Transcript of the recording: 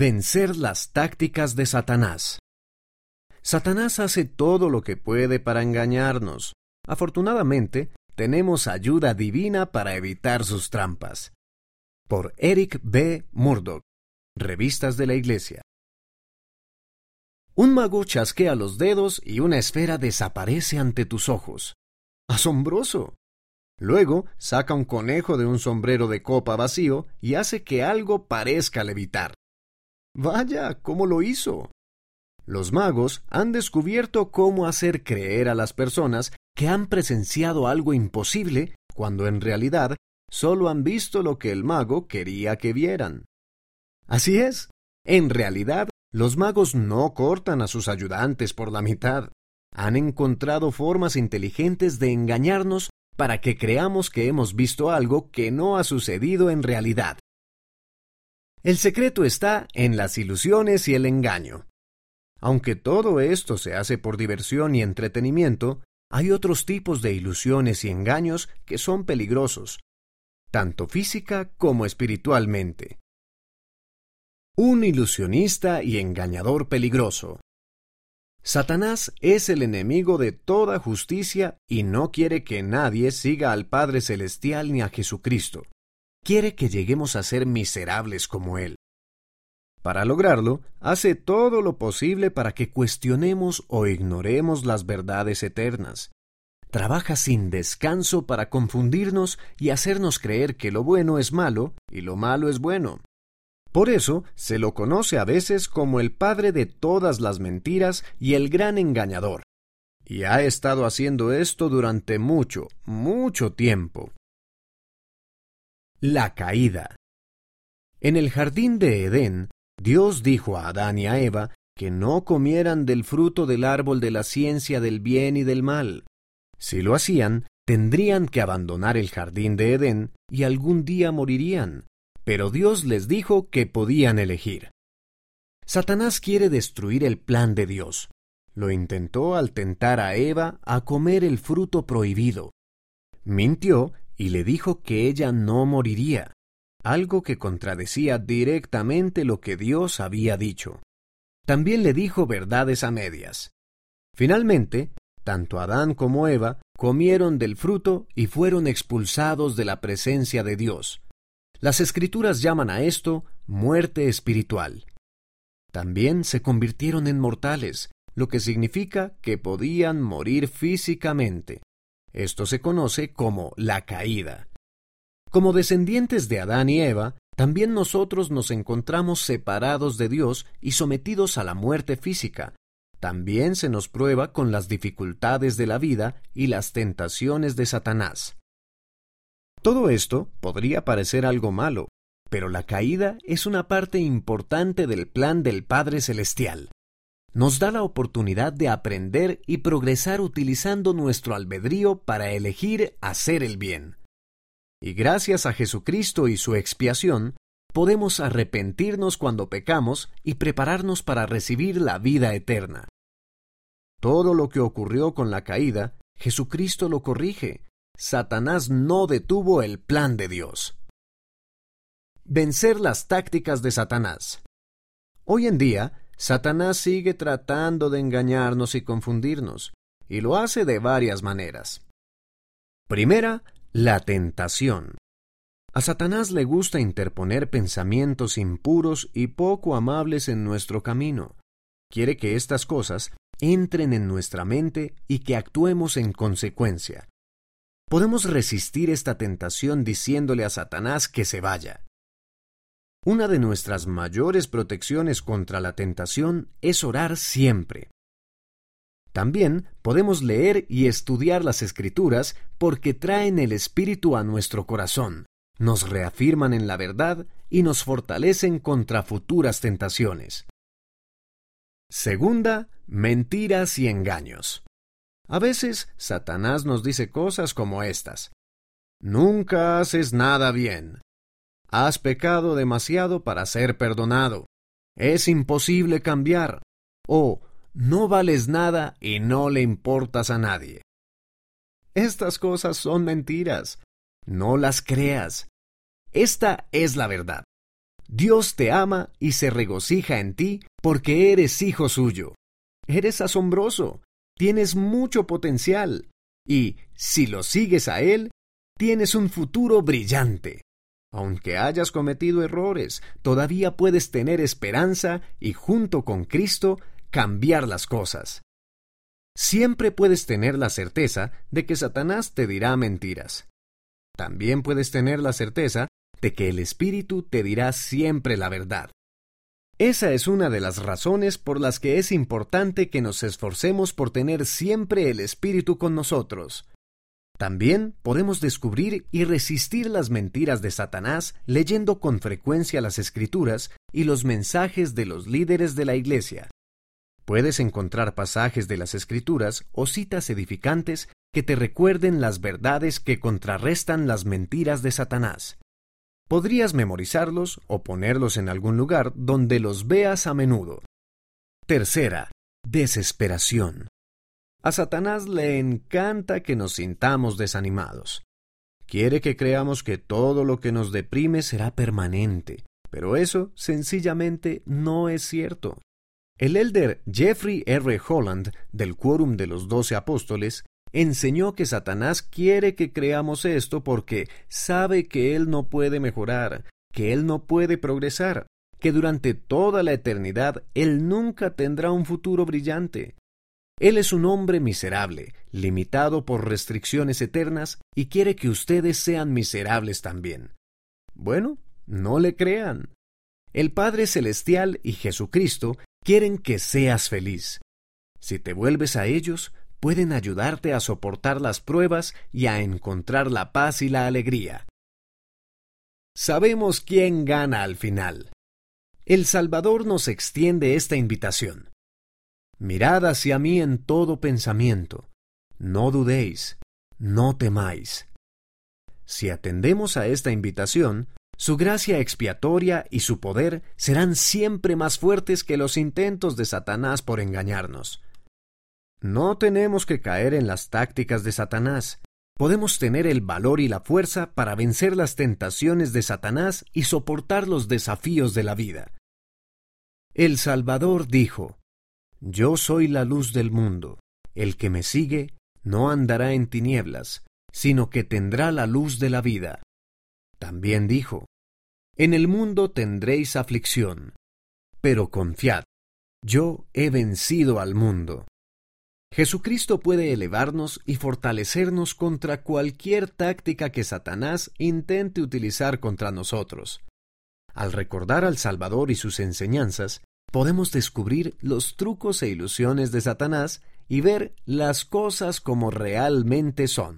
Vencer las tácticas de Satanás. Satanás hace todo lo que puede para engañarnos. Afortunadamente, tenemos ayuda divina para evitar sus trampas. Por Eric B. Murdoch, Revistas de la Iglesia. Un mago chasquea los dedos y una esfera desaparece ante tus ojos. ¡Asombroso! Luego saca un conejo de un sombrero de copa vacío y hace que algo parezca levitar. Vaya, ¿cómo lo hizo? Los magos han descubierto cómo hacer creer a las personas que han presenciado algo imposible cuando en realidad solo han visto lo que el mago quería que vieran. Así es, en realidad los magos no cortan a sus ayudantes por la mitad. Han encontrado formas inteligentes de engañarnos para que creamos que hemos visto algo que no ha sucedido en realidad. El secreto está en las ilusiones y el engaño. Aunque todo esto se hace por diversión y entretenimiento, hay otros tipos de ilusiones y engaños que son peligrosos, tanto física como espiritualmente. Un ilusionista y engañador peligroso. Satanás es el enemigo de toda justicia y no quiere que nadie siga al Padre Celestial ni a Jesucristo. Quiere que lleguemos a ser miserables como Él. Para lograrlo, hace todo lo posible para que cuestionemos o ignoremos las verdades eternas. Trabaja sin descanso para confundirnos y hacernos creer que lo bueno es malo y lo malo es bueno. Por eso se lo conoce a veces como el padre de todas las mentiras y el gran engañador. Y ha estado haciendo esto durante mucho, mucho tiempo. La caída. En el jardín de Edén, Dios dijo a Adán y a Eva que no comieran del fruto del árbol de la ciencia del bien y del mal. Si lo hacían, tendrían que abandonar el jardín de Edén y algún día morirían, pero Dios les dijo que podían elegir. Satanás quiere destruir el plan de Dios. Lo intentó al tentar a Eva a comer el fruto prohibido. Mintió y le dijo que ella no moriría, algo que contradecía directamente lo que Dios había dicho. También le dijo verdades a medias. Finalmente, tanto Adán como Eva comieron del fruto y fueron expulsados de la presencia de Dios. Las escrituras llaman a esto muerte espiritual. También se convirtieron en mortales, lo que significa que podían morir físicamente. Esto se conoce como la caída. Como descendientes de Adán y Eva, también nosotros nos encontramos separados de Dios y sometidos a la muerte física. También se nos prueba con las dificultades de la vida y las tentaciones de Satanás. Todo esto podría parecer algo malo, pero la caída es una parte importante del plan del Padre Celestial. Nos da la oportunidad de aprender y progresar utilizando nuestro albedrío para elegir hacer el bien. Y gracias a Jesucristo y su expiación, podemos arrepentirnos cuando pecamos y prepararnos para recibir la vida eterna. Todo lo que ocurrió con la caída, Jesucristo lo corrige, Satanás no detuvo el plan de Dios. Vencer las tácticas de Satanás. Hoy en día, Satanás sigue tratando de engañarnos y confundirnos, y lo hace de varias maneras. Primera, la tentación. A Satanás le gusta interponer pensamientos impuros y poco amables en nuestro camino. Quiere que estas cosas entren en nuestra mente y que actuemos en consecuencia. Podemos resistir esta tentación diciéndole a Satanás que se vaya. Una de nuestras mayores protecciones contra la tentación es orar siempre. También podemos leer y estudiar las escrituras porque traen el Espíritu a nuestro corazón, nos reafirman en la verdad y nos fortalecen contra futuras tentaciones. Segunda, mentiras y engaños. A veces Satanás nos dice cosas como estas. Nunca haces nada bien. Has pecado demasiado para ser perdonado. Es imposible cambiar. O no vales nada y no le importas a nadie. Estas cosas son mentiras. No las creas. Esta es la verdad. Dios te ama y se regocija en ti porque eres hijo suyo. Eres asombroso, tienes mucho potencial y, si lo sigues a Él, tienes un futuro brillante. Aunque hayas cometido errores, todavía puedes tener esperanza y junto con Cristo cambiar las cosas. Siempre puedes tener la certeza de que Satanás te dirá mentiras. También puedes tener la certeza de que el Espíritu te dirá siempre la verdad. Esa es una de las razones por las que es importante que nos esforcemos por tener siempre el Espíritu con nosotros. También podemos descubrir y resistir las mentiras de Satanás leyendo con frecuencia las Escrituras y los mensajes de los líderes de la Iglesia. Puedes encontrar pasajes de las Escrituras o citas edificantes que te recuerden las verdades que contrarrestan las mentiras de Satanás. Podrías memorizarlos o ponerlos en algún lugar donde los veas a menudo. Tercera, desesperación. A Satanás le encanta que nos sintamos desanimados. Quiere que creamos que todo lo que nos deprime será permanente, pero eso sencillamente no es cierto. El elder Jeffrey R. Holland, del Quórum de los Doce Apóstoles, enseñó que Satanás quiere que creamos esto porque sabe que él no puede mejorar, que él no puede progresar, que durante toda la eternidad él nunca tendrá un futuro brillante. Él es un hombre miserable, limitado por restricciones eternas, y quiere que ustedes sean miserables también. Bueno, no le crean. El Padre Celestial y Jesucristo quieren que seas feliz. Si te vuelves a ellos, pueden ayudarte a soportar las pruebas y a encontrar la paz y la alegría. Sabemos quién gana al final. El Salvador nos extiende esta invitación. Mirad hacia mí en todo pensamiento. No dudéis, no temáis. Si atendemos a esta invitación, su gracia expiatoria y su poder serán siempre más fuertes que los intentos de Satanás por engañarnos. No tenemos que caer en las tácticas de Satanás. Podemos tener el valor y la fuerza para vencer las tentaciones de Satanás y soportar los desafíos de la vida. El Salvador dijo, Yo soy la luz del mundo. El que me sigue no andará en tinieblas, sino que tendrá la luz de la vida. También dijo, En el mundo tendréis aflicción, pero confiad, yo he vencido al mundo. Jesucristo puede elevarnos y fortalecernos contra cualquier táctica que Satanás intente utilizar contra nosotros. Al recordar al Salvador y sus enseñanzas, podemos descubrir los trucos e ilusiones de Satanás y ver las cosas como realmente son.